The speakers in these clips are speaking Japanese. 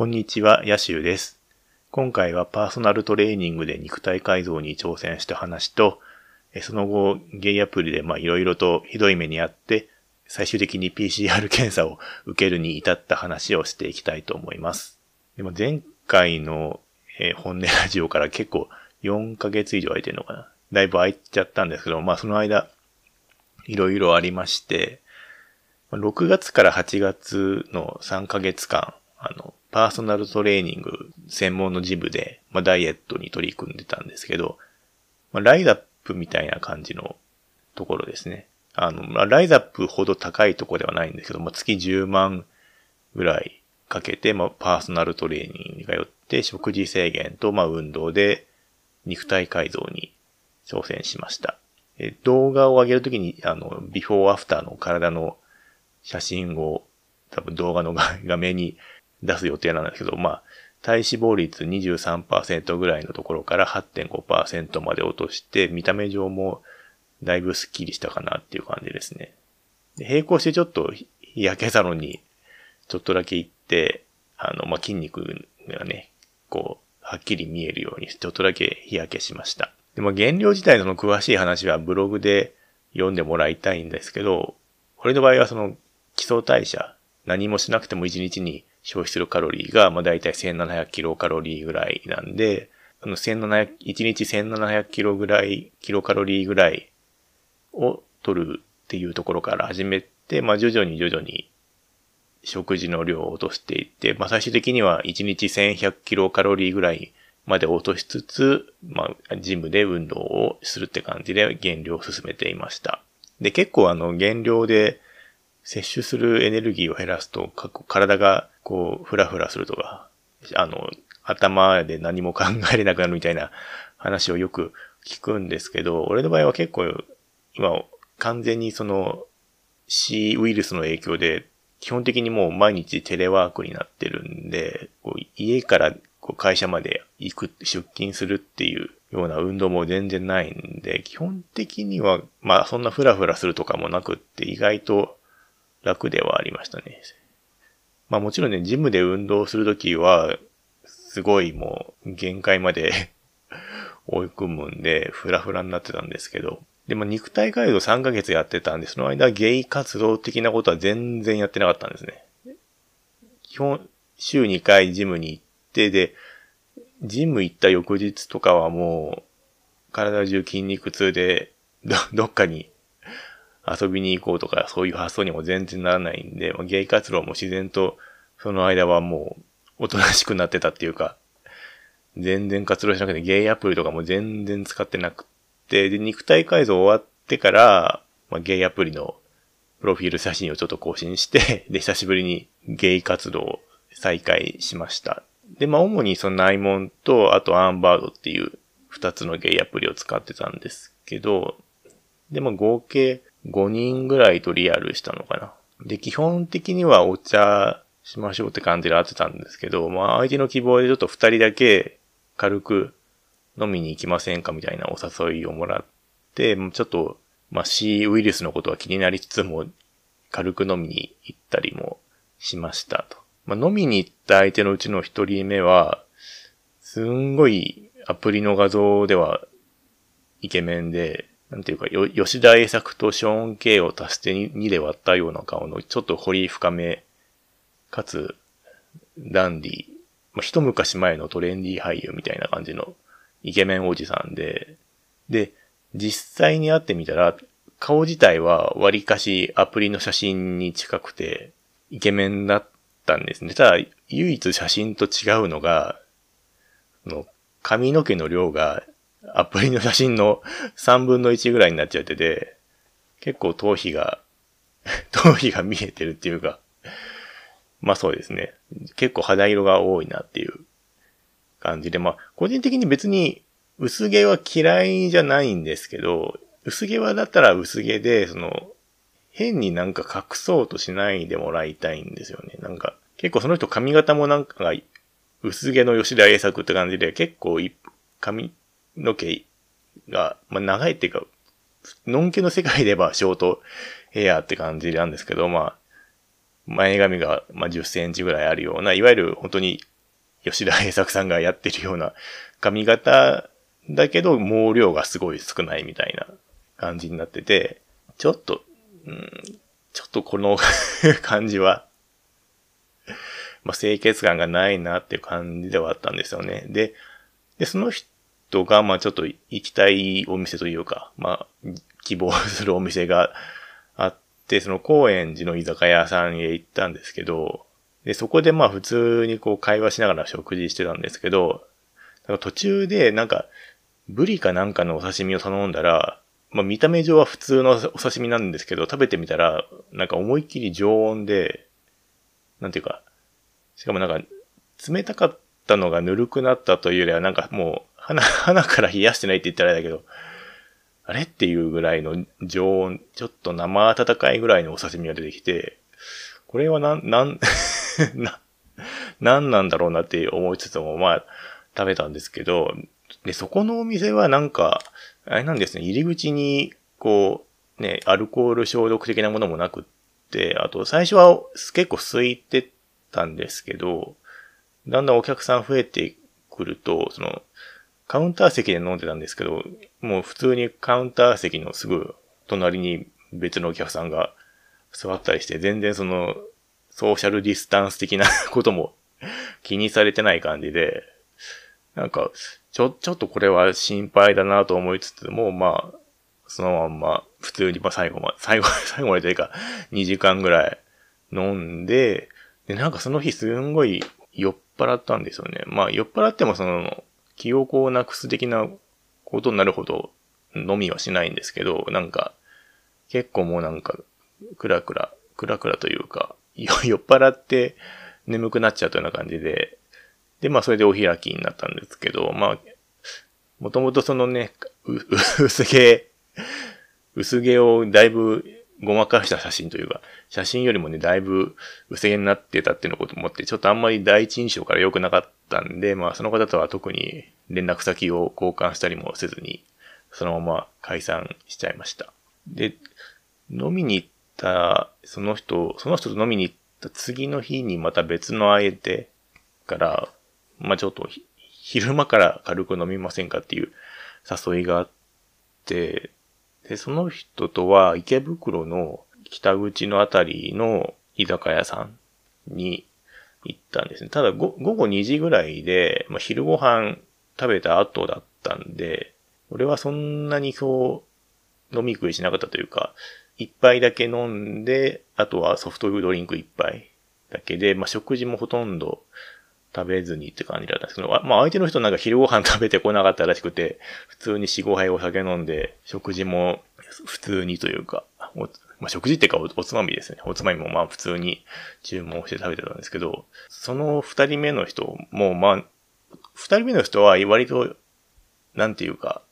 こんにちは、ヤシュです。今回はパーソナルトレーニングで肉体改造に挑戦した話と、その後、ゲイアプリでまあいろいろとひどい目にあって、最終的に PCR 検査を受けるに至った話をしていきたいと思います。でも前回の、え本音ラジオから結構4ヶ月以上空いてるのかな。だいぶ空いちゃったんですけど、まあその間、いろいろありまして、6月から8月の3ヶ月間、あの、パーソナルトレーニング専門のジムで、まあ、ダイエットに取り組んでたんですけど、まあ、ライザップみたいな感じのところですね。あの、まあ、ライザップほど高いところではないんですけど、まあ、月10万ぐらいかけて、まあ、パーソナルトレーニングに通って、食事制限と、まあ、運動で肉体改造に挑戦しました。え動画を上げるときに、あの、ビフォーアフターの体の写真を多分動画の画面に出す予定なんですけど、まあ、体脂肪率23%ぐらいのところから8.5%まで落として、見た目上もだいぶスッキリしたかなっていう感じですね。で並行してちょっと日焼けサロンにちょっとだけ行って、あの、まあ、筋肉がね、こう、はっきり見えるようにちょっとだけ日焼けしました。でも原料自体の詳しい話はブログで読んでもらいたいんですけど、これの場合はその基礎代謝、何もしなくても1日に消費するカロリーが、まあ大体1700キロカロリーぐらいなんで、あの1700、1日1700キロぐらい、キロカロリーぐらいを取るっていうところから始めて、まあ徐々に徐々に食事の量を落としていって、まあ最終的には1日1100キロカロリーぐらいまで落としつつ、まあジムで運動をするって感じで減量を進めていました。で、結構あの減量で摂取するエネルギーを減らすと、体がこう、ふらふらするとか、あの、頭で何も考えれなくなるみたいな話をよく聞くんですけど、俺の場合は結構、今、完全にその、C ウイルスの影響で、基本的にもう毎日テレワークになってるんで、こう家からこう会社まで行く、出勤するっていうような運動も全然ないんで、基本的には、まあそんなフラフラするとかもなくって意外と楽ではありましたね。まあもちろんね、ジムで運動するときは、すごいもう限界まで 追い込むんで、フラフラになってたんですけど、でも肉体改造3ヶ月やってたんで、その間ゲイ活動的なことは全然やってなかったんですね。基本、週2回ジムに行って、で、ジム行った翌日とかはもう、体中筋肉痛で、ど、どっかに遊びに行こうとか、そういう発想にも全然ならないんで、まあ、ゲイ活動も自然と、その間はもう、おとなしくなってたっていうか、全然活動しなくて、ゲイアプリとかも全然使ってなくて、で、肉体改造終わってから、まあ、ゲイアプリのプロフィール写真をちょっと更新して、で、久しぶりにゲイ活動を再開しました。で、まあ、主にそのナイモンと、あとアンバードっていう二つのゲイアプリを使ってたんですけど、でも合計5人ぐらいとリアルしたのかな。で、基本的にはお茶しましょうって感じで会ってたんですけど、まあ相手の希望でちょっと2人だけ軽く飲みに行きませんかみたいなお誘いをもらって、ちょっと、まあ C ウイルスのことは気になりつつも、軽く飲みに行ったりもしましたと。まあ飲みに行った相手のうちの1人目は、すんごいアプリの画像ではイケメンで、なんていうか、よ吉田栄作とショーン・ケイを足して2で割ったような顔の、ちょっと彫り深め、かつ、ダンディ、まあ、一昔前のトレンディ俳優みたいな感じのイケメンおじさんで、で、実際に会ってみたら、顔自体は割かしアプリの写真に近くて、イケメンだったんですね。ただ、唯一写真と違うのが、の髪の毛の量がアプリの写真の3分の1ぐらいになっちゃってて、結構頭皮が、頭皮が見えてるっていうか、まあそうですね。結構肌色が多いなっていう感じで、まあ個人的に別に薄毛は嫌いじゃないんですけど、薄毛はだったら薄毛で、その、変になんか隠そうとしないでもらいたいんですよね。なんか、結構その人髪型もなんか薄毛の吉田栄作って感じで、結構髪の毛が、まあ、長いっていうか、のんけの世界で言えばショートヘアって感じなんですけど、まあ、前髪が、まあ、10センチぐらいあるような、いわゆる本当に吉田栄作さんがやってるような髪型だけど毛量がすごい少ないみたいな感じになってて、ちょっと、うん、ちょっとこの感じは、まあ、清潔感がないなっていう感じではあったんですよね。で、で、その人が、まあちょっと行きたいお店というか、まあ、希望するお店があって、その高円寺の居酒屋さんへ行ったんですけど、で、そこでまあ普通にこう会話しながら食事してたんですけど、途中でなんか、ブリかなんかのお刺身を頼んだら、まあ見た目上は普通のお刺身なんですけど、食べてみたら、なんか思いっきり常温で、なんていうか、しかもなんか、冷たかったのがぬるくなったというよりは、なんかもう、鼻、鼻から冷やしてないって言ったらあれだけど、あれっていうぐらいの常温、ちょっと生温かいぐらいのお刺身が出てきて、これはな、なん、な、なんなんだろうなって思いつつも、まあ、食べたんですけど、で、そこのお店はなんか、あれなんですね、入り口に、こう、ね、アルコール消毒的なものもなくって、あと、最初は結構空いてたんですけど、だんだんお客さん増えてくると、その、カウンター席で飲んでたんですけど、もう普通にカウンター席のすぐ隣に別のお客さんが座ったりして、全然その、ソーシャルディスタンス的な ことも気にされてない感じで、なんか、ちょ、ちょっとこれは心配だなと思いつつも、まあ、そのまんま、普通に、まあ最後まで、最後、最後までというか、2時間ぐらい飲んで、で、なんかその日すんごい酔っ払ったんですよね。まあ酔っ払ってもその、記憶をなくす的なことになるほど飲みはしないんですけど、なんか、結構もうなんか、クラクラ、クラクラというか、酔っ払って眠くなっちゃったような感じで、で、まあそれでお開きになったんですけど、まあ、もともとそのね、薄毛、薄毛をだいぶごまかした写真というか、写真よりもね、だいぶ薄毛になってたっていうのこと思って、ちょっとあんまり第一印象から良くなかったんで、まあその方とは特に連絡先を交換したりもせずに、そのまま解散しちゃいました。で、飲みに行ったその人、その人と飲みに行った次の日にまた別の相手から、まあちょっと昼間から軽く飲みませんかっていう誘いがあって、で、その人とは池袋の北口のあたりの居酒屋さんに行ったんですね。ただ午後2時ぐらいで、まあ、昼ご飯食べた後だったんで、俺はそんなにそう飲み食いしなかったというか、一杯だけ飲んで、あとはソフトドリンク一杯だけで、まあ、食事もほとんど食べずにって感じだったんですけど、まあ相手の人なんか昼ご飯食べてこなかったらしくて、普通に4、5杯お酒飲んで、食事も普通にというか、まあ食事っていうかおつまみですね。おつまみもまあ普通に注文して食べてたんですけど、その二人目の人もまあ、二人目の人は割と、なんていうか、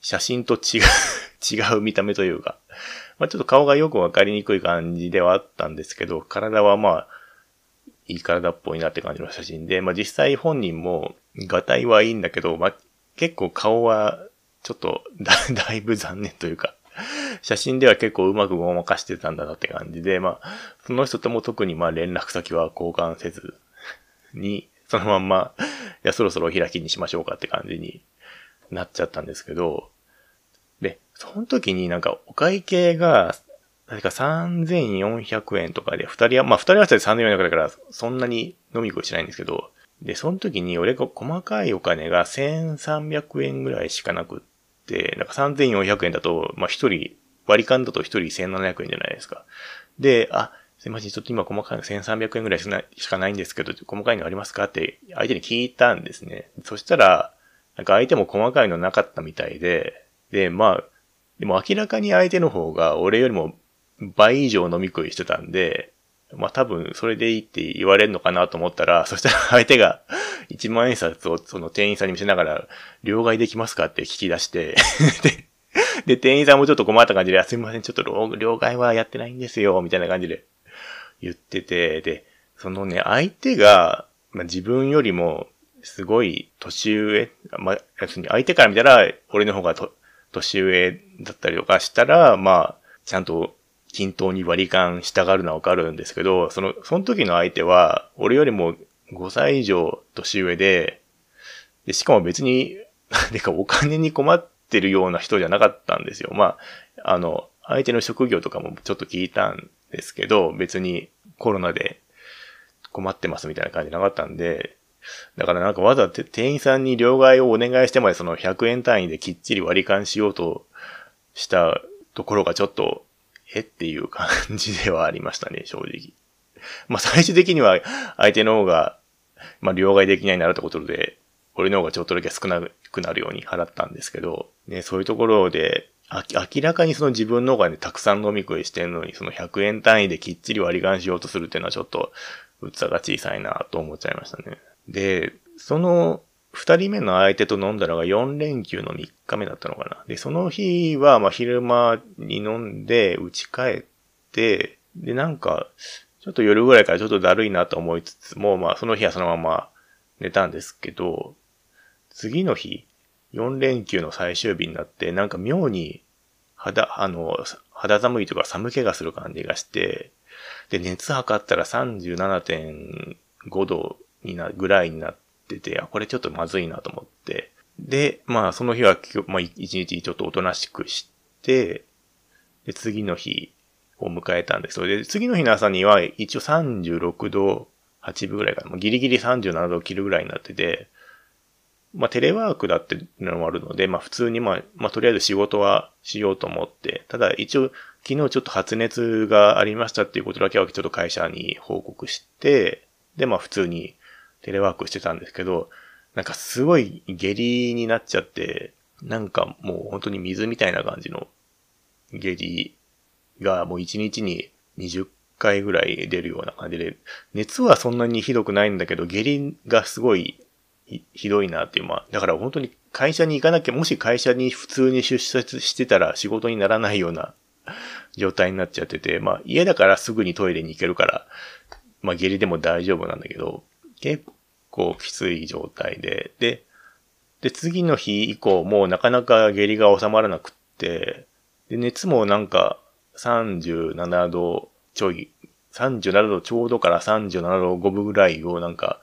写真と違う 違う見た目というか、まあちょっと顔がよくわかりにくい感じではあったんですけど、体はまあ、いい体っぽいなって感じの写真で、まあ実際本人も、画体はいいんだけど、まあ結構顔は、ちょっとだ、だいぶ残念というか、写真では結構うまくごまかしてたんだなって感じで、まあ、その人とも特にまあ連絡先は交換せずに、そのまんま、いや、そろそろお開きにしましょうかって感じになっちゃったんですけど、で、その時になんかお会計が確か3400円とかで、二人は、まあ二人合わせて3400円だから、そんなに飲み食いしないんですけど、で、その時に俺が細かいお金が1300円ぐらいしかなくって、なんか3400円だと、まあ一人、割り勘だと一人1700円じゃないですか。で、あ、すいません、ちょっと今細かいの1300円ぐらいしかないんですけど、細かいのありますかって相手に聞いたんですね。そしたら、なんか相手も細かいのなかったみたいで、で、まあ、でも明らかに相手の方が俺よりも倍以上飲み食いしてたんで、まあ多分それでいいって言われるのかなと思ったら、そしたら相手が1万円札をその店員さんに見せながら、両替できますか？って聞き出して で、店員さんもちょっと困った感じで、すみません、ちょっと両替はやってないんですよ、みたいな感じで言ってて、で、そのね、相手が、まあ、自分よりもすごい年上、まあ、に相手から見たら俺の方がと年上だったりとかしたら、まあ、ちゃんと均等に割り勘したがるのはわかるんですけど、その、その時の相手は、俺よりも5歳以上年上で、で、しかも別に、なんでかお金に困ってるような人じゃなかったんですよ。まあ、あの、相手の職業とかもちょっと聞いたんですけど、別にコロナで困ってますみたいな感じなかったんで、だからなんかわざわざ店員さんに両替をお願いしてまでその100円単位できっちり割り勘しようとしたところがちょっと、えっていう感じではありましたね、正直。まあ最終的には相手の方が、まあ両替できないなるってことで、俺の方がちょっとだけ少なくなるように払ったんですけど、ね、そういうところで、明らかにその自分の方がね、たくさん飲み食いしてんのに、その100円単位できっちり割り勘しようとするっていうのはちょっと、器が小さいなと思っちゃいましたね。で、その二人目の相手と飲んだのが4連休の3日目だったのかな。で、その日は、ま、昼間に飲んで、打ち帰って、で、なんか、ちょっと夜ぐらいからちょっとだるいなと思いつつも、まあ、その日はそのまま寝たんですけど、次の日、4連休の最終日になって、なんか妙に肌、あの、肌寒いとか寒気がする感じがして、で、熱測ったら37.5度にな、ぐらいになってて、あ、これちょっとまずいなと思って。で、まあ、その日は、まあ、一日ちょっとおとなしくして、で、次の日を迎えたんです。で、次の日の朝には一応36度8分ぐらいかな。ギリギリ37度を切るぐらいになってて、まあ、テレワークだっていうのもあるので、まあ、普通にまあ、まあ、とりあえず仕事はしようと思って、ただ一応、昨日ちょっと発熱がありましたっていうことだけはちょっと会社に報告して、で、まあ、普通にテレワークしてたんですけど、なんかすごい下痢になっちゃって、なんかもう本当に水みたいな感じの下痢がもう1日に20回ぐらい出るような感じで、熱はそんなにひどくないんだけど、下痢がすごいひどいなっていう、まあ、だから本当に会社に行かなきゃ、もし会社に普通に出社してたら仕事にならないような状態になっちゃってて、まあ家だからすぐにトイレに行けるから、まあ下痢でも大丈夫なんだけど、結構きつい状態で、で、で、次の日以降もなかなか下痢が収まらなくって、で、熱もなんか37度ちょい、37度ちょうどから37度5分ぐらいをなんか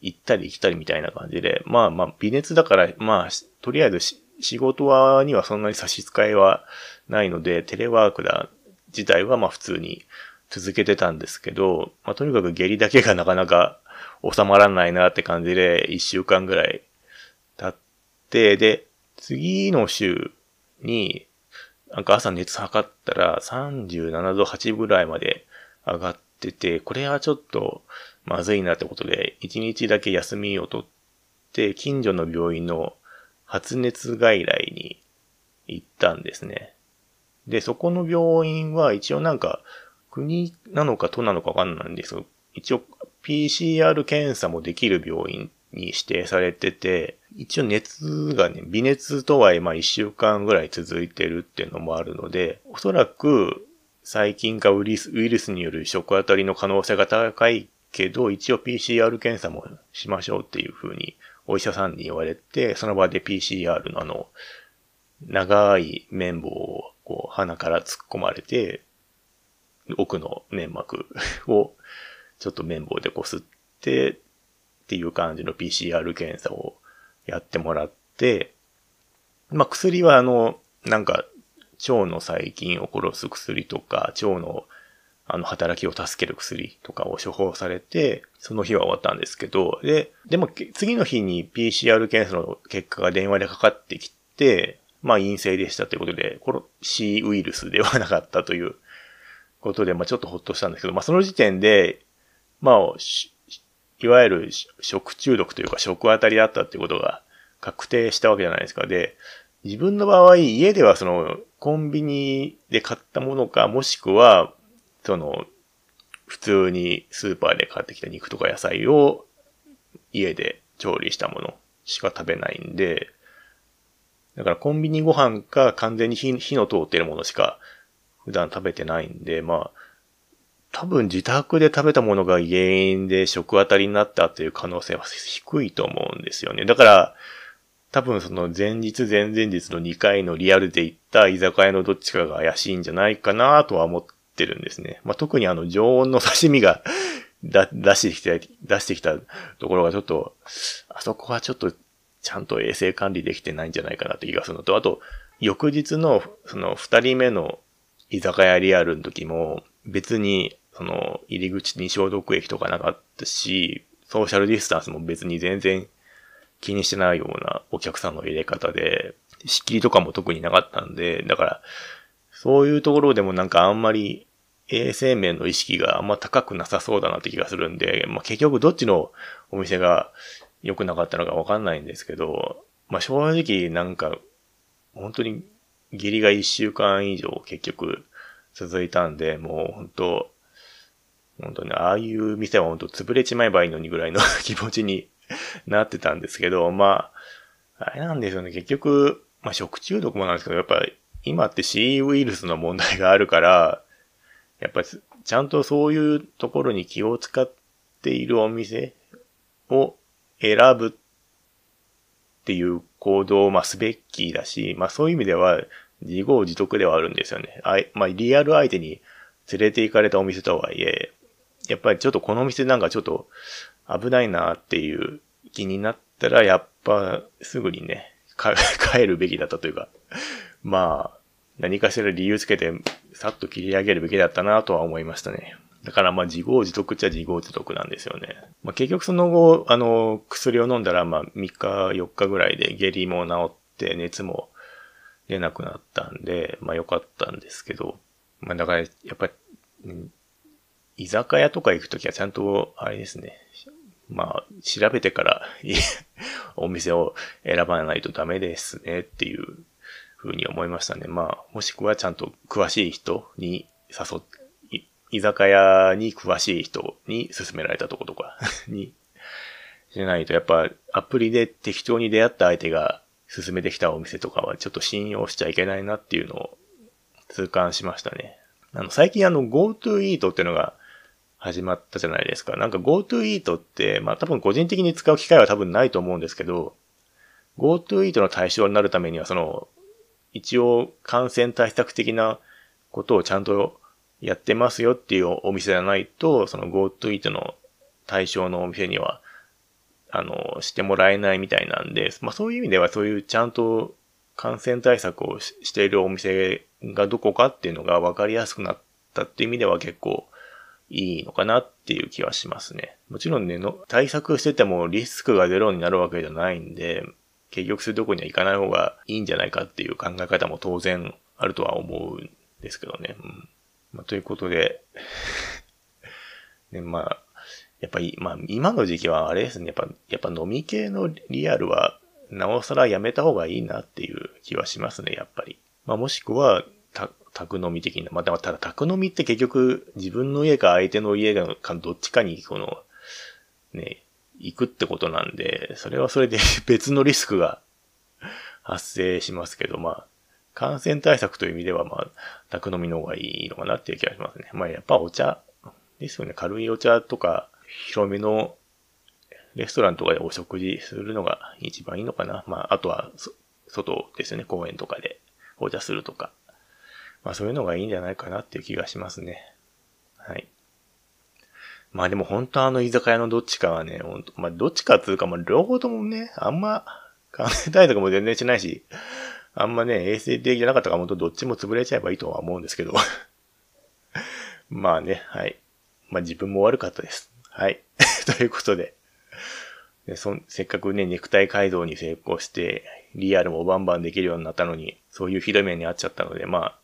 行ったり来たりみたいな感じで、まあまあ微熱だから、まあ、とりあえず仕事はにはそんなに差し支えはないので、テレワークだ自体はまあ普通に続けてたんですけど、まあとにかく下痢だけがなかなか収まらないなって感じで、一週間ぐらい経って、で、次の週に、なんか朝熱測ったら37度8ぐらいまで上がってて、これはちょっとまずいなってことで、1日だけ休みを取って、近所の病院の発熱外来に行ったんですね。で、そこの病院は一応なんか、国なのか都なのかわかんないんですけど、一応 PCR 検査もできる病院に指定されてて、一応熱がね、微熱とはいえまあ一週間ぐらい続いてるっていうのもあるので、おそらく細菌かウイルスによる食当たりの可能性が高いけど、一応 PCR 検査もしましょうっていう風にお医者さんに言われて、その場で PCR のあの、長い綿棒をこう鼻から突っ込まれて、奥の粘膜をちょっと綿棒でこすってっていう感じの PCR 検査をやってもらって、まあ、薬はあの、なんか、腸の細菌を殺す薬とか、腸のあの、働きを助ける薬とかを処方されて、その日は終わったんですけど、で、でも次の日に PCR 検査の結果が電話でかかってきて、まあ陰性でしたということで、この C ウイルスではなかったということで、まあちょっとほっとしたんですけど、まあその時点で、まあ、いわゆる食中毒というか食当たりだったっていうことが確定したわけじゃないですか。で、自分の場合、家ではそのコンビニで買ったものか、もしくはその、普通にスーパーで買ってきた肉とか野菜を家で調理したものしか食べないんで、だからコンビニご飯か完全に火の通ってるものしか普段食べてないんで、まあ、多分自宅で食べたものが原因で食当たりになったっていう可能性は低いと思うんですよね。だから、多分その前日前々日の2回のリアルで行った居酒屋のどっちかが怪しいんじゃないかなとは思ってるんですね。まあ、特にあの常温の刺身が だ出してきて、出してきたところがちょっと、あそこはちょっとちゃんと衛生管理できてないんじゃないかなって気がするのと、あと、翌日の、その、二人目の居酒屋リアルの時も、別に、その、入り口に消毒液とかなかったし、ソーシャルディスタンスも別に全然気にしてないようなお客さんの入れ方で、仕切りとかも特になかったんで、だから、そういうところでもなんかあんまり衛生面の意識があんま高くなさそうだなって気がするんで、まあ、結局どっちのお店が良くなかったのかわかんないんですけど、まあ、正直なんか、本当に下痢が一週間以上結局続いたんで、もう本当、本当にああいう店は本当潰れちまえばいいのにぐらいの 気持ちに なってたんですけど、まあ、あれなんですよね。結局、まあ食中毒もなんですけど、やっぱ今って C ウイルスの問題があるから、やっぱりちゃんとそういうところに気を使っているお店を選ぶっていう行動を、まあ、すべきだし、まあそういう意味では自業自得ではあるんですよね。あいまあリアル相手に連れて行かれたお店とはいえ、やっぱりちょっとこのお店なんかちょっと危ないなっていう気になったら、やっぱすぐにね、帰るべきだったというか、まあ、何かしら理由つけて、さっと切り上げるべきだったなとは思いましたね。だからまあ自業自得っちゃ自業自得なんですよね。まあ結局その後、あの、薬を飲んだらまあ3日4日ぐらいで下痢も治って熱も出なくなったんで、まあ良かったんですけど、まあだからやっぱり、居酒屋とか行くときはちゃんと、あれですね。まあ、調べてから お店を選ばないとダメですねっていうふうに思いましたね。まあ、もしくはちゃんと詳しい人に誘っ、居酒屋に詳しい人に勧められたとことか にしないと、やっぱアプリで適当に出会った相手が勧めてきたお店とかはちょっと信用しちゃいけないなっていうのを痛感しましたね。あの、最近あの GoTo Eat っていうのが始まったじゃないですか。なんか GoTo Eat って、まあ多分個人的に使う機会は多分ないと思うんですけど、GoTo Eat の対象になるためには、その、一応感染対策的なことをちゃんとやってますよっていうお店じゃないと、その GoTo Eat の対象のお店には、あの、してもらえないみたいなんで、まあそういう意味ではそういうちゃんと感染対策をしているお店がどこかっていうのが分かりやすくなったっていう意味では結構いいのかなっていう気はしますね。もちろんね、の対策しててもリスクがゼロになるわけじゃないんで、結局そういうとこには行かない方がいいんじゃないかっていう考え方も当然あるとは思うんですけどね。うんまあ、ということで ね、まあ、やっぱり、まあ、今の時期はあれですね、やっぱ、やっぱ飲み系のリアルは、なおさらやめた方がいいなっていう気はしますね、やっぱり。まあ、もしくは、宅飲み的な。まあ、ただ宅飲みって結局自分の家か相手の家かどっちかにこの、ね、行くってことなんで、それはそれで 別のリスクが発生しますけど、まあ、感染対策という意味では、まあ、宅飲みの方がいいのかなっていう気がしますね。まあ、やっぱお茶ですよね。軽いお茶とか、広めのレストランとかでお食事するのが一番いいのかな。まあ、あとは、外ですよね。公園とかでお茶するとか。まあそういうのがいいんじゃないかなっていう気がしますね。はい。まあでも本当あの居酒屋のどっちかはね、本当まあどっちかっていうか、まあ両方ともね、あんま考えたいとかも全然しないし、あんまね、衛生的じゃなかったから本当どっちも潰れちゃえばいいとは思うんですけど。まあね、はい。まあ自分も悪かったです。はい。ということで。でそせっかくね、ネクタイ改造に成功して、リアルもバンバンできるようになったのに、そういうひどい目に遭っちゃったので、まあ、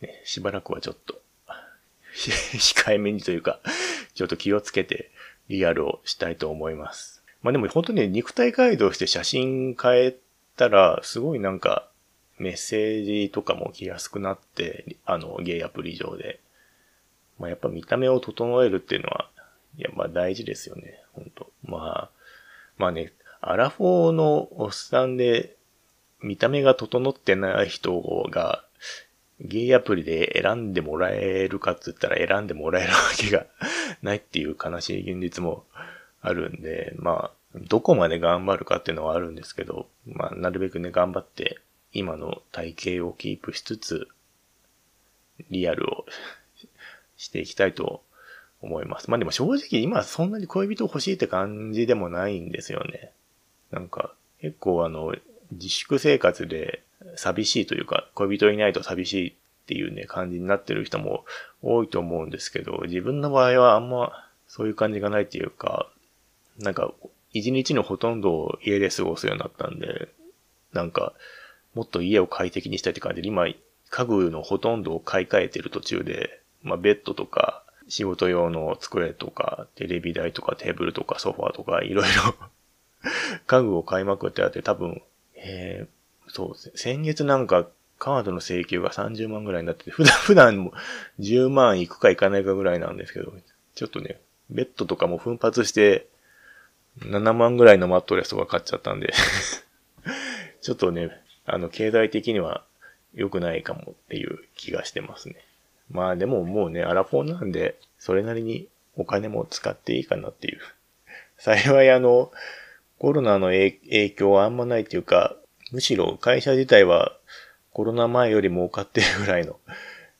ね、しばらくはちょっと、控えめにというか、ちょっと気をつけてリアルをしたいと思います。まあでも本当に肉体改造して写真変えたら、すごいなんか、メッセージとかも来やすくなって、あの、ゲイアプリ上で。まあやっぱ見た目を整えるっていうのは、いや、まあ大事ですよね、本当まあ、まあね、アラフォーのおっさんで、見た目が整ってない人がゲイアプリで選んでもらえるかって言ったら選んでもらえるわけが ないっていう悲しい現実もあるんで、まあ、どこまで頑張るかっていうのはあるんですけど、まあ、なるべくね、頑張って今の体型をキープしつつ、リアルを していきたいと思います。まあでも正直今そんなに恋人欲しいって感じでもないんですよね。なんか結構あの自粛生活で寂しいというか恋人いないと寂しいっていうね感じになってる人も多いと思うんですけど、自分の場合はあんまそういう感じがないっていうか、なんか一日のほとんどを家で過ごすようになったんで、なんかもっと家を快適にしたいって感じで、今家具のほとんどを買い替えてる途中で、まあベッドとか仕事用の机とか、テレビ台とかテーブルとかソファーとか、いろいろ 家具を買いまくってあって、多分、えー、そう、先月なんかカードの請求が30万ぐらいになってて、普段、普段も10万いくかいかないかぐらいなんですけど、ちょっとね、ベッドとかも奮発して、7万ぐらいのマットレスが買っちゃったんで ちょっとね、あの、経済的には良くないかもっていう気がしてますね。まあでももうね、アラフォーなんで、それなりにお金も使っていいかなっていう。幸いあの、コロナの影響はあんまないっていうか、むしろ会社自体はコロナ前より儲かってるぐらいの、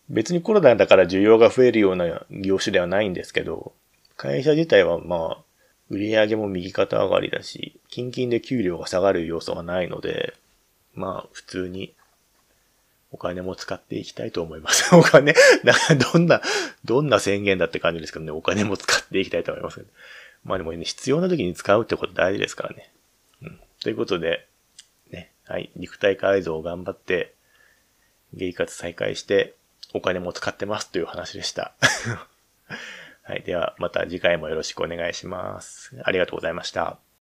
別にコロナだから需要が増えるような業種ではないんですけど、会社自体はまあ、売り上げも右肩上がりだし、近々で給料が下がる要素がないので、まあ、普通にお金も使っていきたいと思います。お金、どんな、どんな宣言だって感じですけどね、お金も使っていきたいと思います。まあでもね、必要な時に使うってこと大事ですからね。うん。ということで、ね、はい、肉体改造を頑張って、ゲイ活再開して、お金も使ってますという話でした。はい。では、また次回もよろしくお願いします。ありがとうございました。